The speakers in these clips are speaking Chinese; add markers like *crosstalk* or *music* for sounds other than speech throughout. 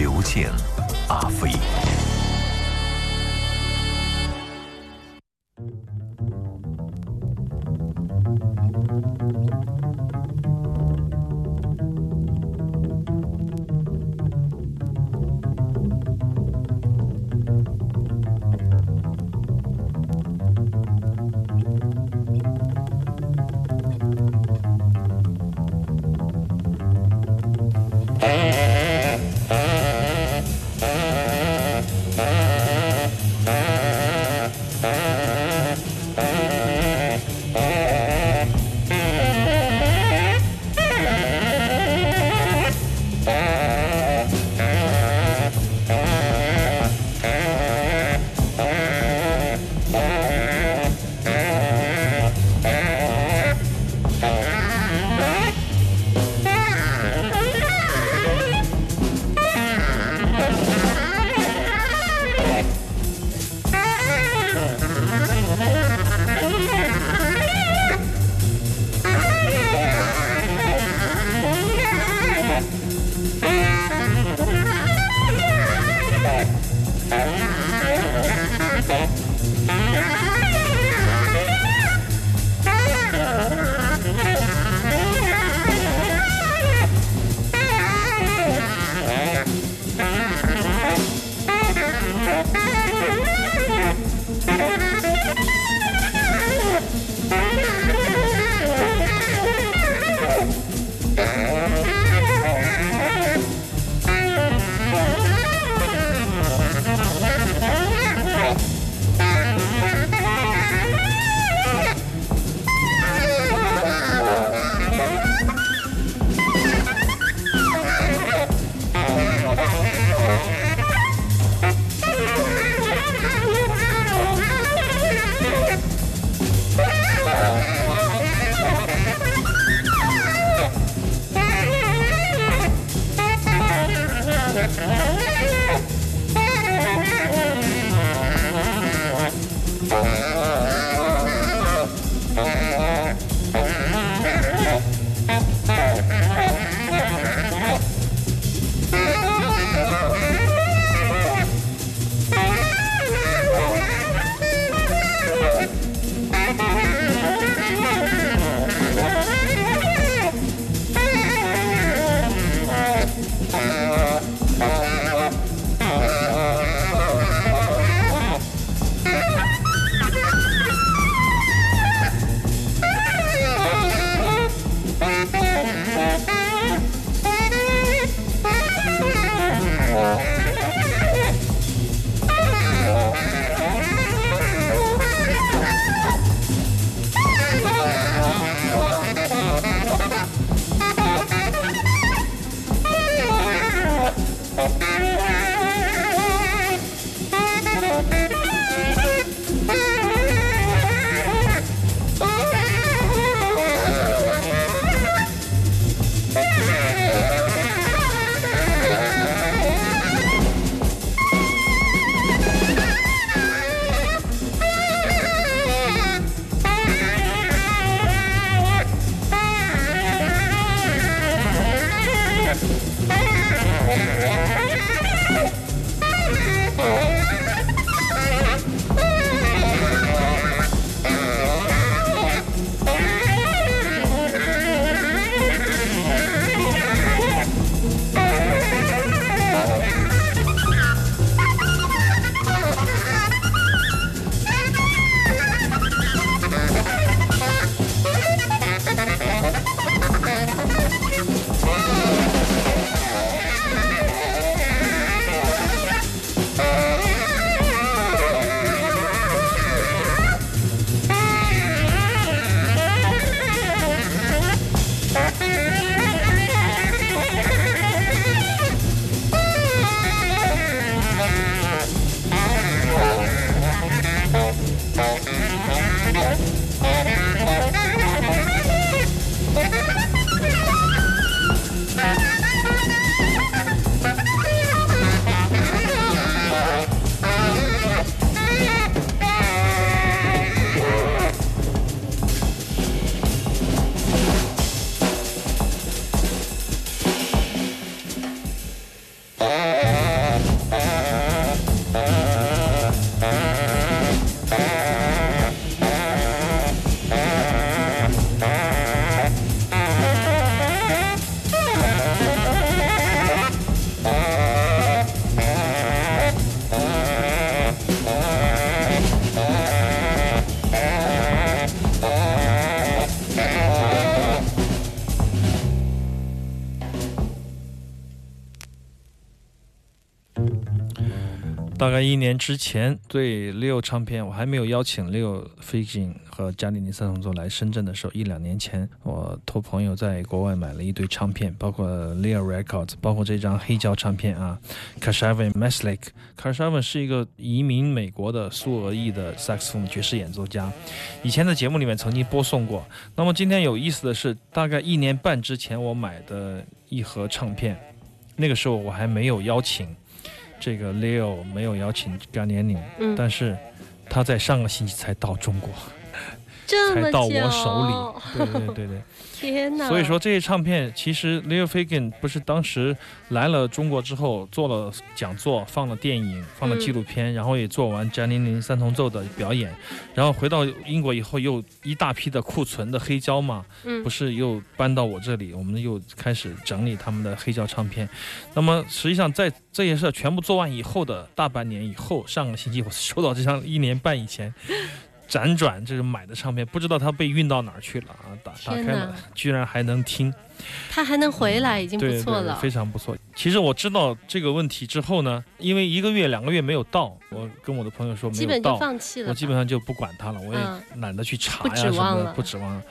刘健、阿飞。Bye. 大概一年之前，对 Leo 唱片，我还没有邀请 Leo f i g i n 和加里尼三重奏来深圳的时候，一两年前，我托朋友在国外买了一堆唱片，包括 Leo Records，包括这张黑胶唱片啊 k a s h a v i n Meslik。k a s h a v i n 是一个移民美国的苏俄裔的萨克斯爵士演奏家，以前的节目里面曾经播送过。那么今天有意思的是，大概一年半之前我买的一盒唱片，那个时候我还没有邀请。这个 Leo 没有邀请 g a n n 嗯，但是他在上个星期才到中国。才到我手里，对对对对，*laughs* 天哪！所以说这些唱片，其实 Leo Fagan 不是当时来了中国之后做了讲座，放了电影，放了纪录片，然后也做完 n n y 三重奏的表演，然后回到英国以后又一大批的库存的黑胶嘛，嗯，不是又搬到我这里，我们又开始整理他们的黑胶唱片。那么实际上在这些事全部做完以后的大半年以后，上个星期我 *laughs* 收到这张一年半以前。辗转这是买的唱片，不知道它被运到哪儿去了啊！打打开了，居然还能听，它还能回来，已经不错了，非常不错。其实我知道这个问题之后呢，因为一个月两个月没有到，我跟我的朋友说没有到，基本就放弃了，我基本上就不管它了，我也懒得去查呀什么的，不指望了。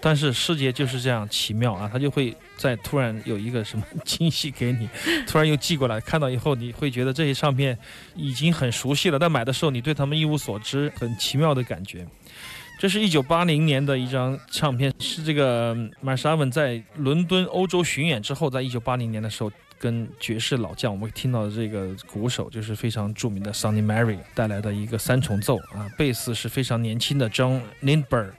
但是世界就是这样奇妙啊，他就会在突然有一个什么惊喜给你，*laughs* 突然又寄过来，看到以后你会觉得这些唱片已经很熟悉了，但买的时候你对他们一无所知，很奇妙的感觉。这是一九八零年的一张唱片，是这个 m a r s h a v n 在伦敦欧洲巡演之后，在一九八零年的时候跟爵士老将，我们听到的这个鼓手就是非常著名的 Sonny Mary 带来的一个三重奏啊，贝斯是非常年轻的 John Lindberg。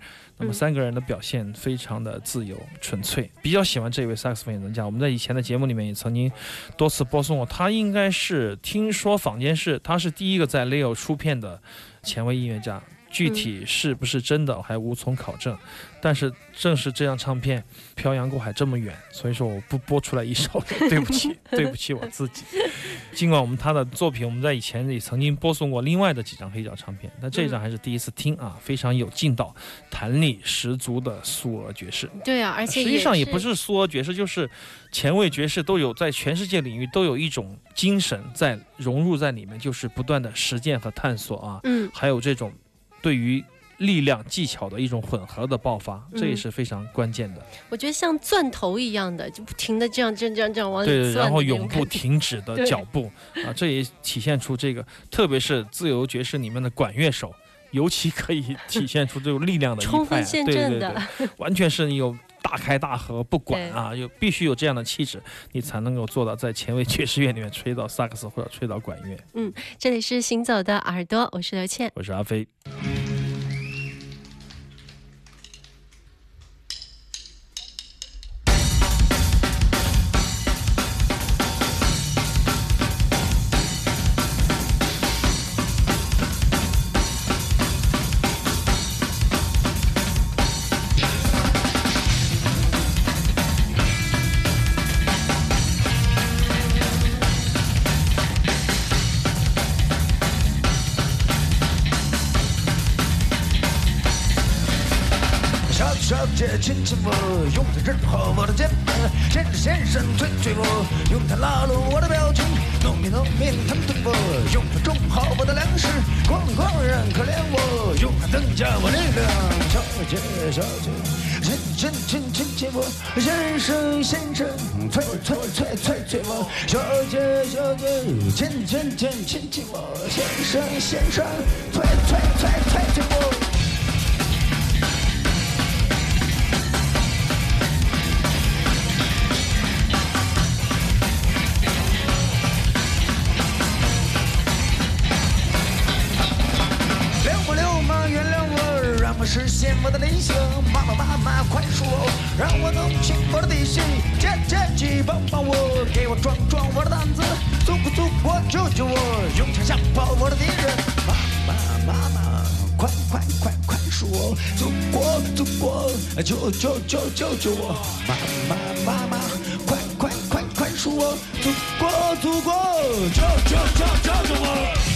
那么三个人的表现非常的自由纯粹，比较喜欢这位萨克斯风演奏家。我们在以前的节目里面也曾经多次播送过，他应该是听说坊间是他是第一个在 Leo 出片的前卫音乐家。具体是不是真的还无从考证，但是正是这张唱片漂洋过海这么远，所以说我不播出来一首，*laughs* 对不起，对不起我自己。尽管我们他的作品我们在以前也曾经播送过另外的几张黑胶唱片，但这张还是第一次听啊，非常有劲道，弹力十足的苏俄爵士。对啊，而且实际上也不是苏俄爵士，就是前卫爵士都有在全世界领域都有一种精神在融入在里面，就是不断的实践和探索啊，嗯，还有这种。对于力量技巧的一种混合的爆发，这也是非常关键的。我觉得像钻头一样的，就不停的这样、这样、这样、这样往里钻。对，然后永不停止的脚步啊，这也体现出这个，特别是自由爵士里面的管乐手，尤其可以体现出这种力量的 *laughs* 冲锋陷阵的，完全是有大开大合，不管啊，有必须有这样的气质，你才能够做到在前卫爵士乐里面吹到萨克斯或者吹到管乐。嗯，这里是行走的耳朵，我是刘倩，我是阿飞。姐亲亲我，用它治好我的肩膀；先生先生推推我，用它拉拢我的表情；农民农民疼疼我，用它种好我的粮食；狂狂人可怜我，用它增加我力量。小姐小姐，亲亲亲亲亲我；先生先生催催催催催我；小姐小姐，亲亲亲亲亲我；先生先生催催催催催我。快恕我，让我弄清我的底细。姐姐姐帮帮我，给我壮壮我的胆子。祖国祖国救救我，用枪吓跑我的敌人。妈妈妈妈快快快快恕我，祖国祖国救救救救救我。妈妈妈妈快快快快恕我，祖国祖国救救救救救我。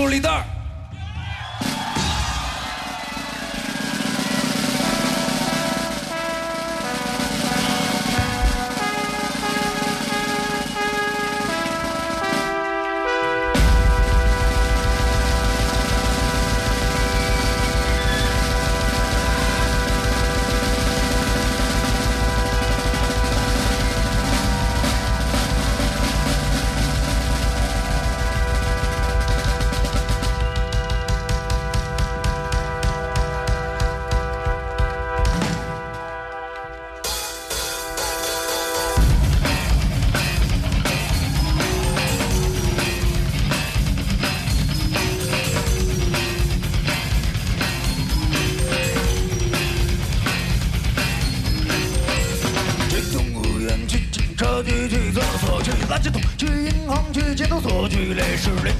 助力袋玉垒是人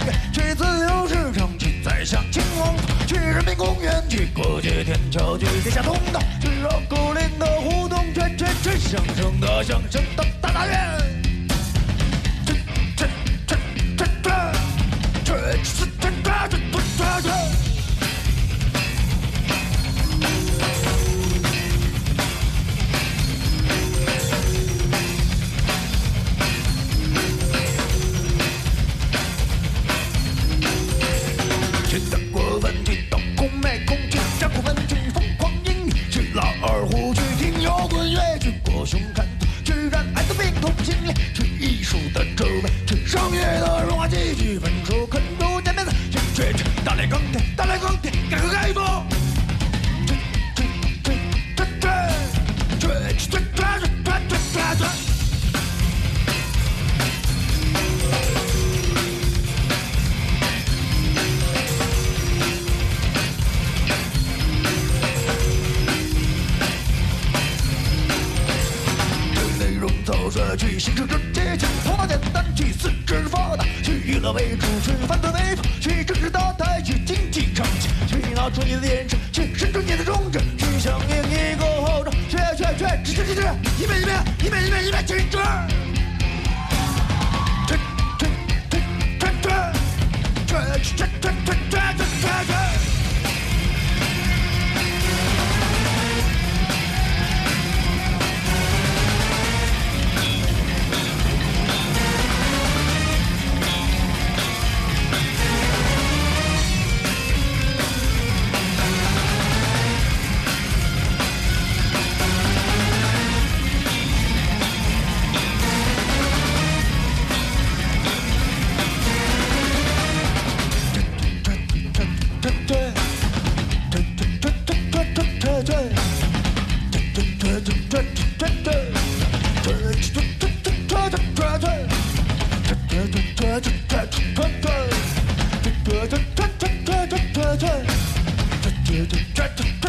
you to try to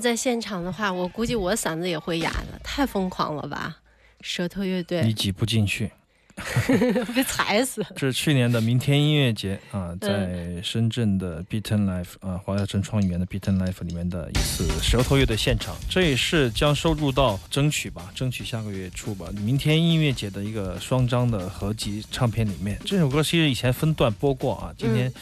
在现场的话，我估计我嗓子也会哑的，太疯狂了吧！舌头乐队，你挤不进去，*laughs* 被踩死。这是去年的明天音乐节啊，在深圳的 Beaten Life 啊，华侨城创意园的 Beaten Life 里面的一次舌头乐队现场，这也是将收入到争取吧，争取下个月初吧，明天音乐节的一个双张的合集唱片里面。这首歌其实以前分段播过啊，今天。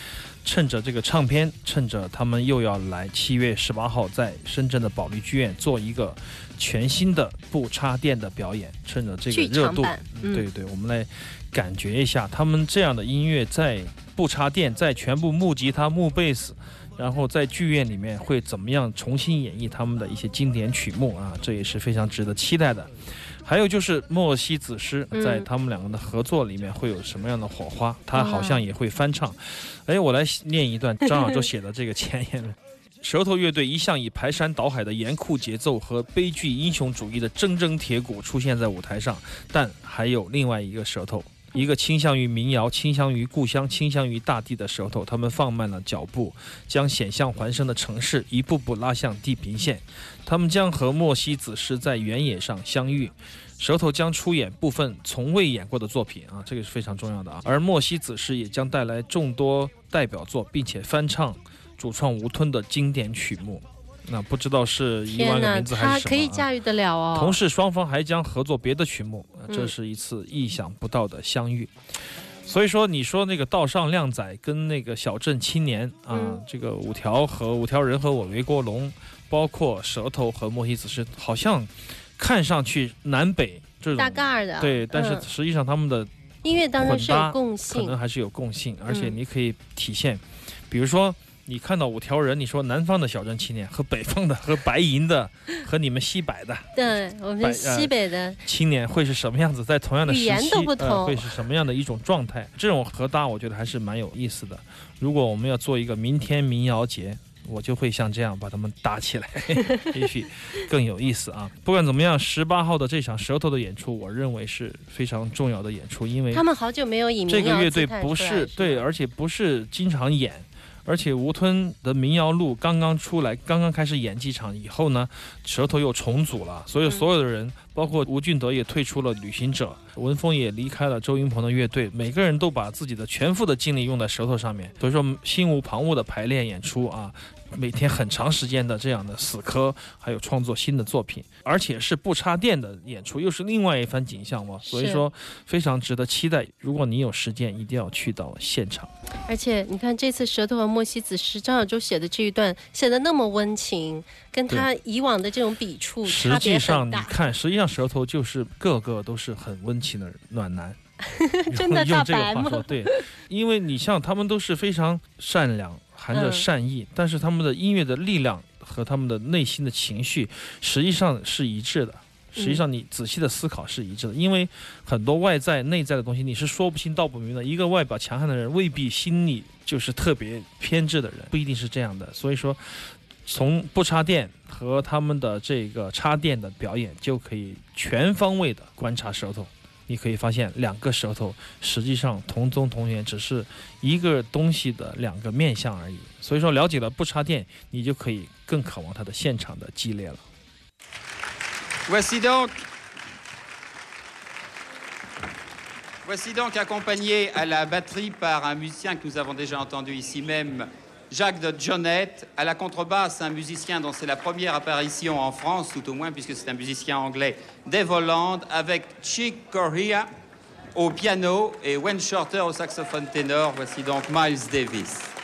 趁着这个唱片，趁着他们又要来七月十八号在深圳的保利剧院做一个全新的不插电的表演，趁着这个热度，对对，我们来感觉一下他们这样的音乐在不插电，在全部木吉他、木贝斯，然后在剧院里面会怎么样重新演绎他们的一些经典曲目啊，这也是非常值得期待的。还有就是莫西子诗在他们两个的合作里面会有什么样的火花？他好像也会翻唱。哎，我来念一段张小舟写的这个前言：*laughs* 舌头乐队一向以排山倒海的严酷节奏和悲剧英雄主义的铮铮铁骨出现在舞台上，但还有另外一个舌头，一个倾向于民谣、倾向于故乡、倾向于大地的舌头。他们放慢了脚步，将险象环生的城市一步步拉向地平线。他们将和莫西子诗在原野上相遇，舌头将出演部分从未演过的作品啊，这个是非常重要的啊。而莫西子诗也将带来众多代表作，并且翻唱主创吴吞的经典曲目。那不知道是一万个名字还是什么？他可以驾驭得了哦。同时，双方还将合作别的曲目，这是一次意想不到的相遇。所以说，你说那个道上靓仔跟那个小镇青年啊，这个五条和五条人和我围过龙。包括舌头和莫西子是，好像看上去南北这种大盖的，对，但是实际上他们的音乐当中是有共性，可能还是有共性，而且你可以体现，比如说你看到五条人，你说南方的小镇青年和北方的和白银的和你们西北的，对我们西北的青年会是什么样子，在同样的时期呃、会是什么样的一种状态？这种合搭我觉得还是蛮有意思的。如果我们要做一个明天民谣节。我就会像这样把他们搭起来，*laughs* 也许更有意思啊！不管怎么样，十八号的这场舌头的演出，我认为是非常重要的演出，因为他们好久没有以这个乐队不是对，而且不是经常演。而且吴吞的民谣路刚刚出来，刚刚开始演几场以后呢，舌头又重组了，所以所有的人，包括吴俊德也退出了旅行者，文峰也离开了周云鹏的乐队，每个人都把自己的全副的精力用在舌头上面，所以说心无旁骛的排练演出啊。每天很长时间的这样的死磕，还有创作新的作品，而且是不插电的演出，又是另外一番景象嘛。所以说非常值得期待。如果你有时间，一定要去到现场。而且你看这次舌头和莫西子诗张小舟写的这一段写的那么温情，跟他以往的这种笔触实际上你看，实际上舌头就是个个都是很温情的暖男。*laughs* 真的用这个话说，对，因为你像他们都是非常善良。含着善意，但是他们的音乐的力量和他们的内心的情绪实际上是一致的。实际上，你仔细的思考是一致的，因为很多外在、内在的东西你是说不清道不明的。一个外表强悍的人未必心里就是特别偏执的人，不一定是这样的。所以说，从不插电和他们的这个插电的表演，就可以全方位的观察舌头。你可以发现，两个舌头实际上同宗同源，只是一个东西的两个面相而已。所以说，了解了不插电，你就可以更渴望它的现场的激烈了。Voici donc, voici donc accompagné à la batterie par un musicien que nous avons déjà entendu ici même. Jacques de Jonette, à la contrebasse, un musicien dont c'est la première apparition en France, tout au moins, puisque c'est un musicien anglais Dave Holland, avec Chick Corea au piano et Wayne Shorter au saxophone ténor. Voici donc Miles Davis.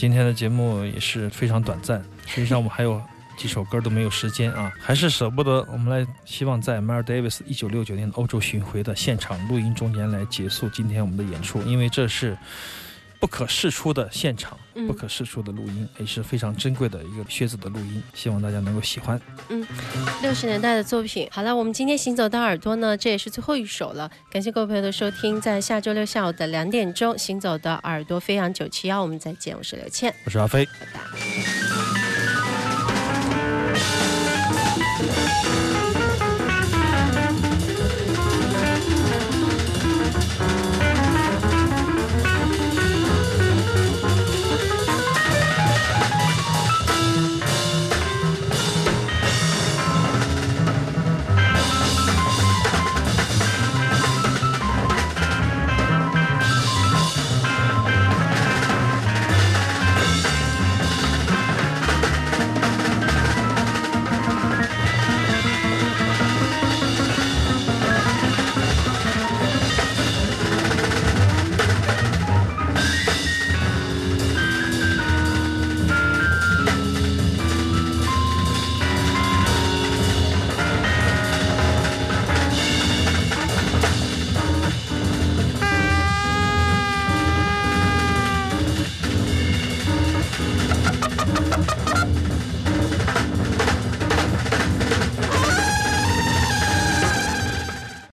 今天的节目也是非常短暂，实际上我们还有几首歌都没有时间啊，*laughs* 还是舍不得。我们来希望在 Miles Davis 一九六九年欧洲巡回的现场录音中间来结束今天我们的演出，因为这是。不可释出的现场，不可释出的录音，也是非常珍贵的一个靴子的录音，希望大家能够喜欢。嗯，六十年代的作品。好了，我们今天行走的耳朵呢，这也是最后一首了。感谢各位朋友的收听，在下周六下午的两点钟，行走的耳朵飞扬九七幺，我们再见。我是刘倩，我是阿飞，拜拜。